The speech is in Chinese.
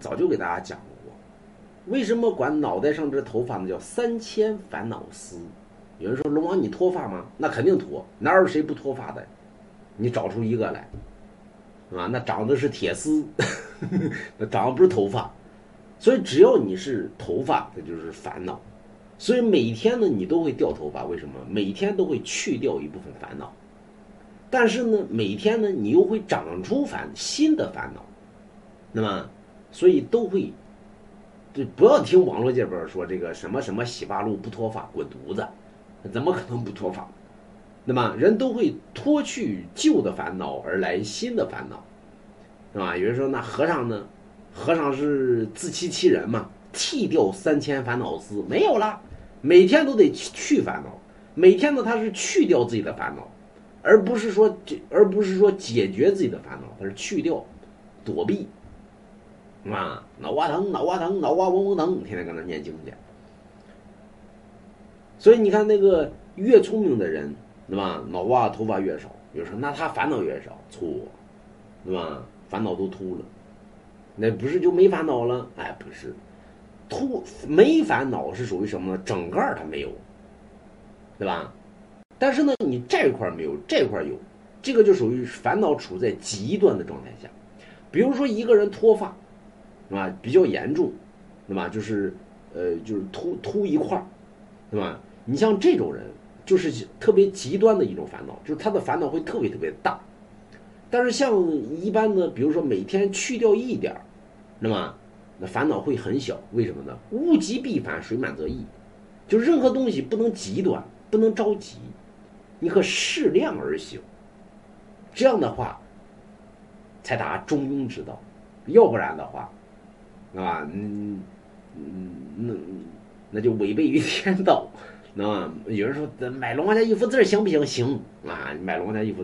早就给大家讲过，为什么管脑袋上这头发呢叫三千烦恼丝？有人说龙王你脱发吗？那肯定脱，哪有谁不脱发的？你找出一个来，啊，那长的是铁丝，那长的不是头发，所以只要你是头发，那就是烦恼。所以每天呢，你都会掉头发，为什么？每天都会去掉一部分烦恼，但是呢，每天呢，你又会长出烦新的烦恼，那么，所以都会，就不要听网络这边说这个什么什么洗发露不脱发滚犊子，怎么可能不脱发？那么人都会脱去旧的烦恼而来新的烦恼，是吧？有人说那和尚呢？和尚是自欺欺人嘛？剃掉三千烦恼丝没有了。每天都得去烦恼，每天呢他是去掉自己的烦恼，而不是说这而不是说解决自己的烦恼，他是去掉，躲避，啊，脑瓜疼，脑瓜疼，脑瓜嗡嗡疼，天天搁那念经去。所以你看那个越聪明的人，对吧？脑瓜头发越少，有人说那他烦恼越少，错，对吧？烦恼都秃了，那不是就没烦恼了？哎，不是。秃没烦恼是属于什么呢？整个他没有，对吧？但是呢，你这块没有，这块有，这个就属于烦恼处在极端的状态下。比如说一个人脱发，是吧？比较严重，对吧？就是呃，就是秃秃一块儿对吧？你像这种人，就是特别极端的一种烦恼，就是他的烦恼会特别特别大。但是像一般的，比如说每天去掉一点儿，那么。那烦恼会很小，为什么呢？物极必反，水满则溢，就任何东西不能极端，不能着急，你可适量而行。这样的话，才达中庸之道。要不然的话，啊，嗯嗯，那那就违背于天道。那有人说买龙王家一幅字行不行？行啊，买龙王家一幅。